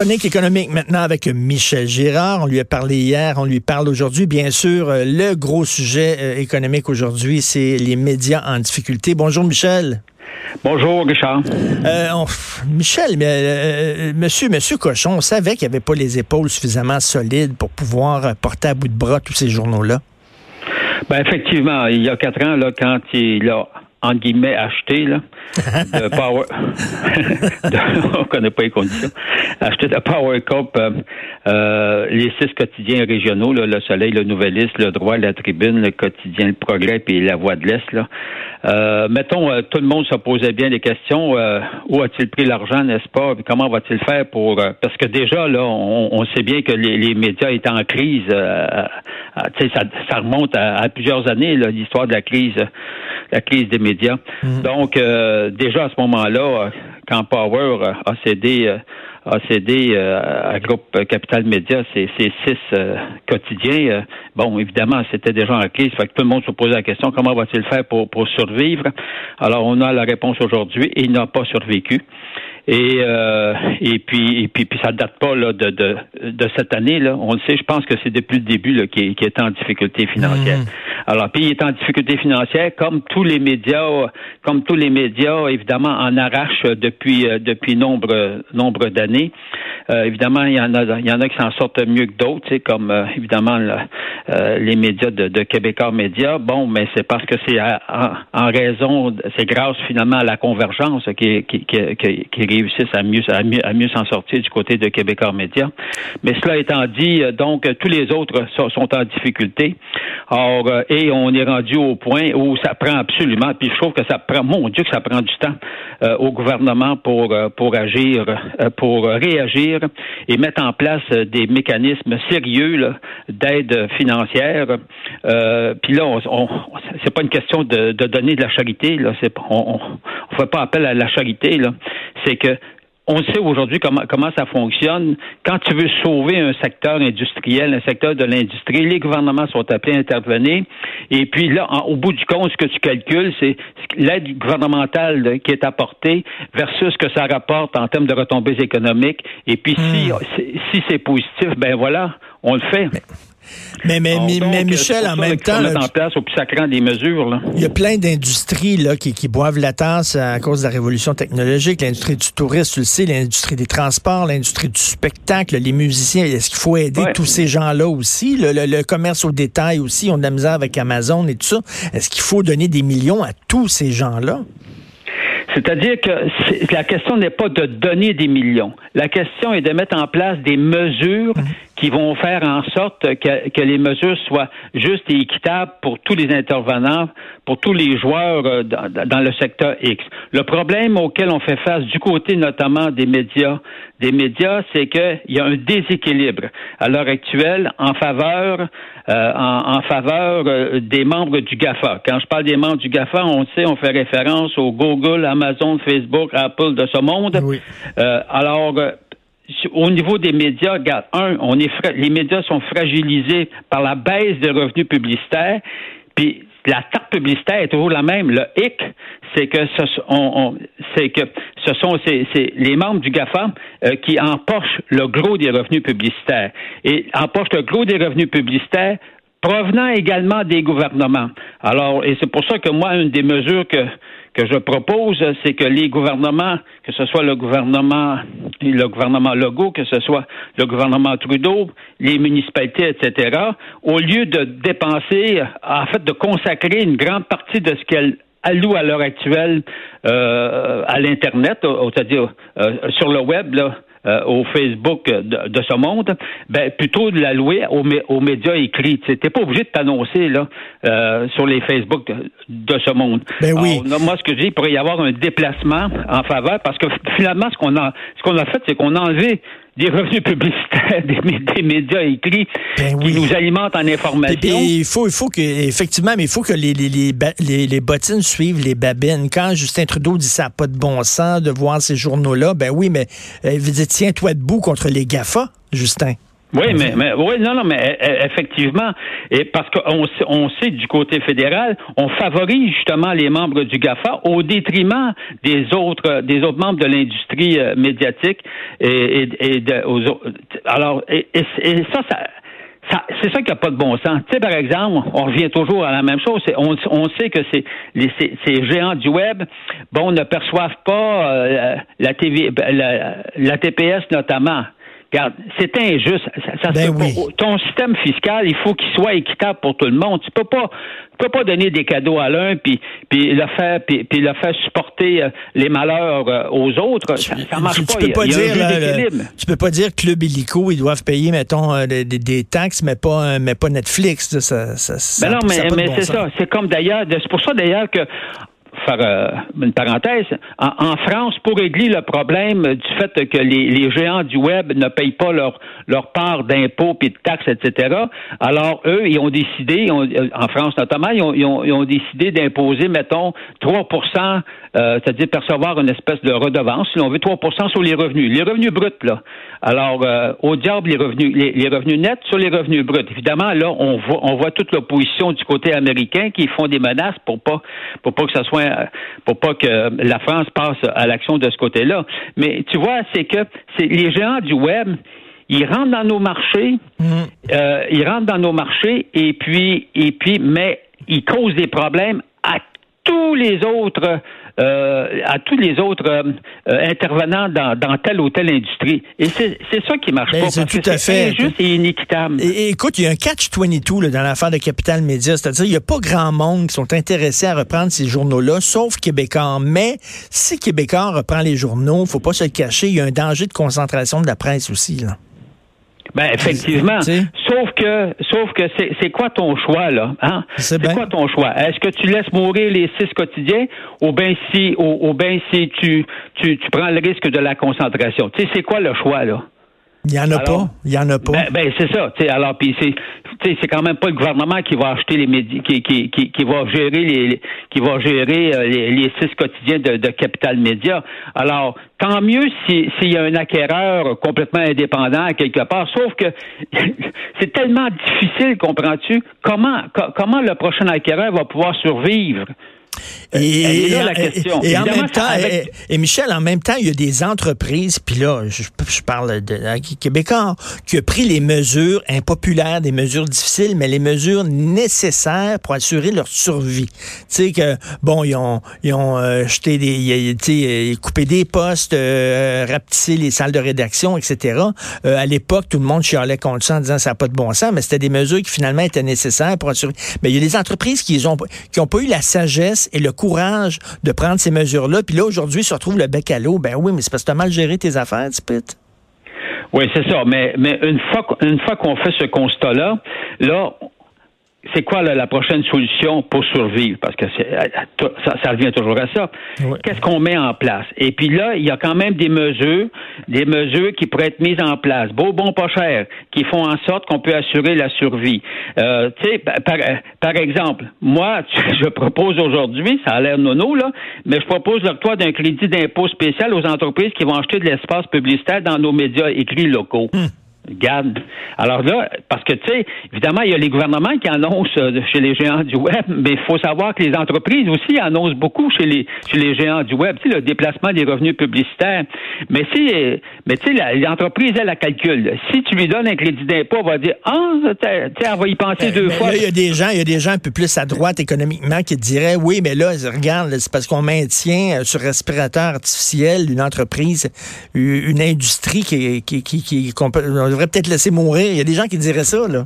Chronique économique maintenant avec Michel Girard. On lui a parlé hier, on lui parle aujourd'hui. Bien sûr, euh, le gros sujet euh, économique aujourd'hui, c'est les médias en difficulté. Bonjour Michel. Bonjour Richard. Euh, Michel, mais, monsieur, monsieur Cochon, on savait qu'il n'y avait pas les épaules suffisamment solides pour pouvoir porter à bout de bras tous ces journaux-là. Ben effectivement, il y a quatre ans, là, quand il a en guillemets, acheté, là, de Power. on connaît pas les conditions. Acheter de Power Cup euh, euh, les six quotidiens régionaux, Le Soleil, Le Nouvelliste, Le Droit, La Tribune, Le Quotidien, Le Progrès, puis La Voix de l'Est, là. Euh, mettons, tout le monde se posait bien des questions. où a-t-il pris l'argent, n'est-ce pas? comment va-t-il faire pour... parce que déjà, là, on, sait bien que les, médias étaient en crise. ça, ça remonte à, plusieurs années, l'histoire de la crise la crise des médias. Mm. Donc, euh, déjà à ce moment-là, euh, quand Power euh, a cédé, a cédé à Groupe Capital Média ces, six quotidiens, bon, évidemment, c'était déjà en crise. Fait que tout le monde se posait la question comment va-t-il faire pour, pour survivre? Alors, on a la réponse aujourd'hui. Il n'a pas survécu. Et, euh, et puis et puis, puis ça date pas là, de, de, de cette année là. On le sait, je pense que c'est depuis le début là qui est, est en difficulté financière. Mmh. Alors puis il est en difficulté financière comme tous les médias, comme tous les médias évidemment en arrachent depuis euh, depuis nombre nombre d'années. Euh, évidemment il y en a il y en a qui s'en sortent mieux que d'autres, comme euh, évidemment les médias de, de Québécois Médias. Bon, mais c'est parce que c'est en, en, raison, c'est grâce finalement à la convergence qui qui qui, qui, qui réussissent à mieux, s'en sortir du côté de Québécois Média. Mais cela étant dit, euh, donc tous les autres sont, en difficulté. Or, euh, et on est rendu au point où ça prend absolument, puis je trouve que ça prend, mon Dieu, que ça prend du temps euh, au gouvernement pour pour agir, pour réagir et mettre en place des mécanismes sérieux d'aide financière. puis là, on, c'est pas une question de, donner de la charité. Là, c'est on, on, fait pas appel à la charité. Là, c'est que on sait aujourd'hui comment, comment ça fonctionne. Quand tu veux sauver un secteur industriel, un secteur de l'industrie, les gouvernements sont appelés à intervenir. Et puis là, au bout du compte, ce que tu calcules, c'est l'aide gouvernementale qui est apportée versus ce que ça rapporte en termes de retombées économiques. Et puis si, hmm. si c'est positif, ben voilà, on le fait. Mais, mais, mais, Michel, en même temps. en place des mesures. Là. Il y a plein d'industries là, qui, qui boivent la tasse à cause de la révolution technologique. L'industrie du tourisme, tu le sais, l'industrie des transports, l'industrie du spectacle, les musiciens. Est-ce qu'il faut aider tous ces gens-là aussi? Le, le, commerce au détail aussi, on a de la misère avec Amazon et tout ça. Est-ce qu'il faut donner des millions à tous ces gens-là? C'est-à-dire que la question n'est pas de donner des millions. La question est de mettre en place des mesures mhm. Qui vont faire en sorte que, que, les mesures soient justes et équitables pour tous les intervenants, pour tous les joueurs euh, dans, dans le secteur X. Le problème auquel on fait face du côté notamment des médias, des médias, c'est qu'il y a un déséquilibre à l'heure actuelle en faveur euh, en, faveur euh, des membres du GAFA. Quand je parle des membres du GAFA, on sait, on fait référence au Google, Amazon, Facebook, Apple de ce monde. Oui. Euh, alors, au niveau des médias, regarde, un, on est les médias sont fragilisés par la baisse des revenus publicitaires. Puis la tarte publicitaire est toujours la même. Le hic, c'est que ce, on, c'est que ce sont les membres du GAFA euh, qui empochent le gros des revenus publicitaires. Et empochent le gros des revenus publicitaires provenant également des gouvernements. Alors, et c'est pour ça que moi, une des mesures que que je propose, c'est que les gouvernements, que ce soit le gouvernement, le gouvernement Legault, que ce soit le gouvernement Trudeau, les municipalités, etc., au lieu de dépenser, en fait, de consacrer une grande partie de ce qu'elles allouent à l'heure actuelle euh, à l'Internet, c'est-à-dire euh, sur le web, là, euh, au Facebook de, ce monde, ben plutôt de la louer aux, aux médias écrits. Tu n'es pas obligé de t'annoncer là euh, sur les Facebook de, ce monde. Ben oui. moi, ce que je dis, il pourrait y avoir un déplacement en faveur parce que finalement, ce qu'on a, ce qu'on a fait, c'est qu'on a enlevé des revenus publicitaires des, médias écrits ben qui nous alimentent en information. il faut, il faut que, effectivement, mais il faut que les, les, les, les, bottines suivent les babines. Quand Justin Trudeau dit ça n'a pas de bon sens de voir ces journaux-là, ben oui, mais euh, tiens-toi debout contre les GAFA, Justin. Oui, mais, mais oui, non, non, mais e, e, effectivement, et parce qu'on on sait du côté fédéral, on favorise justement les membres du GAFA au détriment des autres des autres membres de l'industrie euh, médiatique et, et, de, aux, alors et, et ça, ça c'est ça qui n'a pas de bon sens. Tu sais, par exemple, on revient toujours à la même chose. On, on sait que c'est les, ces, géants du web, bon, ne perçoivent pas euh, la TV, la, la TPS notamment. Regarde, c'est injuste. Ça, ben Ton système fiscal, il faut qu'il soit équitable pour tout le monde. Tu peux pas, tu peux pas donner des cadeaux à l'un puis puis le faire puis, puis le faire supporter euh, les malheurs euh, aux autres. Ça, ça marche pas. Peux pas dire, tu peux pas dire Club Illico, ils doivent payer, mettons, euh, des, taxes, mais pas, mais pas Netflix. Ça, ça, ben non, mais, mais c'est ça. C'est comme d'ailleurs, c'est pour ça d'ailleurs que euh, une parenthèse, en, France, pour régler le problème du fait que les, géants du web ne payent pas leur, leur part d'impôts et de taxes, etc., alors eux, ils ont décidé, euh, en France notamment, ils ont, ils ont, décidé d'imposer, mettons, 3% euh, c'est-à-dire percevoir une espèce de redevance, si on veut, 3% sur les revenus. Les revenus bruts, là. Alors, au diable, les revenus, les, revenus nets sur les revenus bruts. Évidemment, là, on voit, on voit toute l'opposition du côté américain qui font des menaces pour pas, pour pas que ça soit pour pas que la France passe à l'action de ce côté-là. Mais tu vois, c'est que c'est les géants du web, ils rentrent dans nos marchés, mm. euh, ils rentrent dans nos marchés et puis et puis mais ils causent des problèmes à tous les autres euh, à tous les autres euh, intervenants dans, telle ou telle industrie. Et c'est ça qui marche ben, pas. C'est tout à fait injuste et inéquitable. Et, écoute, il y a un catch-22 dans l'affaire de Capital Média, c'est-à-dire il n'y a pas grand monde qui sont intéressés à reprendre ces journaux-là, sauf Québécois. Mais si Québécois reprend les journaux, faut pas se le cacher, il y a un danger de concentration de la presse aussi. Là. Ben effectivement. Sauf que, sauf que c'est quoi ton choix là hein? C'est quoi ton choix? Est-ce que tu laisses mourir les six quotidiens ou bien si, ou, bien si tu, tu, tu prends le risque de la concentration? Tu sais, c'est quoi le choix là? Il n'y en a pas? Il y en a pas? Ben, ben c'est ça. alors, puis c'est, c'est quand même pas le gouvernement qui va acheter les médias, qui, qui, qui, qui, va gérer les, qui va gérer euh, les, six quotidiens de, de, Capital Média. Alors, tant mieux s'il y a un acquéreur complètement indépendant quelque part. Sauf que c'est tellement difficile, comprends-tu? Comment, comment le prochain acquéreur va pouvoir survivre? Et, en même temps, et, Michel, en même temps, il y a des entreprises, puis là, je, parle de, Québécois, qui ont pris les mesures impopulaires, des mesures difficiles, mais les mesures nécessaires pour assurer leur survie. Tu sais que, bon, ils ont, ils ont euh, jeté des, tu coupé des postes, euh, rapetissé les salles de rédaction, etc. Euh, à l'époque, tout le monde chialait contre ça en disant ça n'a pas de bon sens, mais c'était des mesures qui finalement étaient nécessaires pour assurer. Mais il y a des entreprises qui ont, qui ont pas eu la sagesse et le courage de prendre ces mesures-là. Puis là, aujourd'hui, se retrouve le bec à l'eau. Ben oui, mais c'est parce que tu as mal géré tes affaires, Tipit. Oui, c'est ça. Mais, mais une fois, une fois qu'on fait ce constat-là, là, c'est quoi la, prochaine solution pour survivre? Parce que euh, ça, revient toujours à ça. Qu'est-ce qu'on met en place? Et puis là, il y a quand même des mesures, des mesures qui pourraient être mises en place, beau, bon, pas cher, qui font en sorte qu'on peut assurer la survie. Euh, tu sais, par, exemple, moi, je propose aujourd'hui, ça a l'air nono, là, mais je propose l'octroi d'un crédit d'impôt spécial aux entreprises qui vont acheter de l'espace publicitaire dans nos médias écrits locaux. Hum. Garde. Alors là, parce que, tu sais, évidemment, il y a les gouvernements qui annoncent euh, chez les géants du web, mais il faut savoir que les entreprises aussi annoncent beaucoup chez les, chez les géants du web, tu sais, le déplacement des revenus publicitaires. Mais si, mais tu sais, l'entreprise, elle, la calcule. Si tu lui donnes un crédit d'impôt, elle va dire, ah, tu sais, elle va y penser deux fois. il y a des gens, il y a des gens un peu plus à droite économiquement qui diraient, oui, mais là, regarde, c'est parce qu'on maintient euh, sur respirateur artificiel une entreprise, une industrie qui, qui, qui, qui, devrait peut-être laisser mourir. Il y a des gens qui diraient ça, là.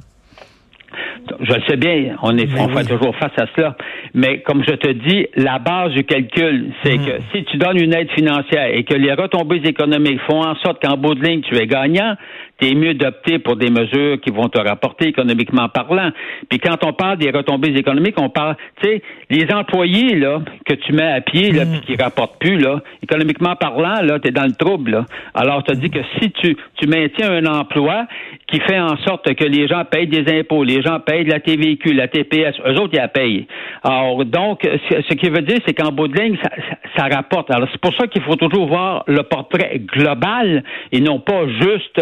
Je le sais bien, on, est, ben fait toujours face à cela. Mais comme je te dis, la base du calcul, c'est mm. que si tu donnes une aide financière et que les retombées économiques font en sorte qu'en bout de ligne, tu es gagnant, c'est mieux d'opter pour des mesures qui vont te rapporter économiquement parlant. Puis quand on parle des retombées économiques, on parle, tu sais, les employés là que tu mets à pied là, mm. puis qui rapportent plus là, économiquement parlant là, es dans le trouble. Là. Alors tu dis que si tu tu maintiens un emploi qui fait en sorte que les gens payent des impôts, les gens payent de la TVQ, la TPS, eux autres ils la payent. Alors donc ce qui veut dire c'est qu'en bout de ligne ça, ça rapporte. Alors c'est pour ça qu'il faut toujours voir le portrait global et non pas juste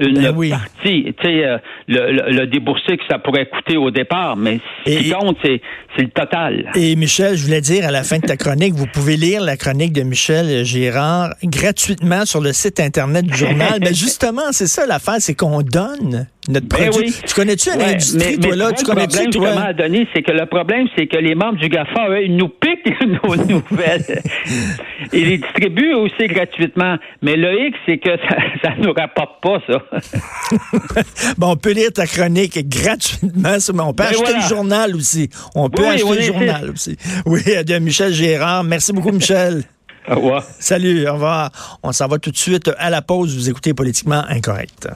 une ben partie, tu sais, euh, le, le, déboursé que ça pourrait coûter au départ, mais ce qui compte, c'est, le total. Et Michel, je voulais dire à la fin de ta chronique, vous pouvez lire la chronique de Michel Girard gratuitement sur le site Internet du journal. mais justement, c'est ça l'affaire, c'est qu'on donne notre ben produit. Tu connais-tu une industrie, toi, là? Tu connais-tu, toi? à donner, c'est que le problème, c'est que les membres du GAFA, eux, ils nous piquent nos nouvelles. ils les distribuent aussi gratuitement. Mais le X, c'est que ça ne nous rapporte pas, ça. bon, on peut lire ta chronique gratuitement. On peut ben acheter le journal aussi. On peut acheter le journal aussi. Oui, de Michel Gérard. Merci beaucoup, Michel. Au revoir. Salut, au revoir. On s'en va tout de suite à la pause. Vous écoutez Politiquement Incorrect.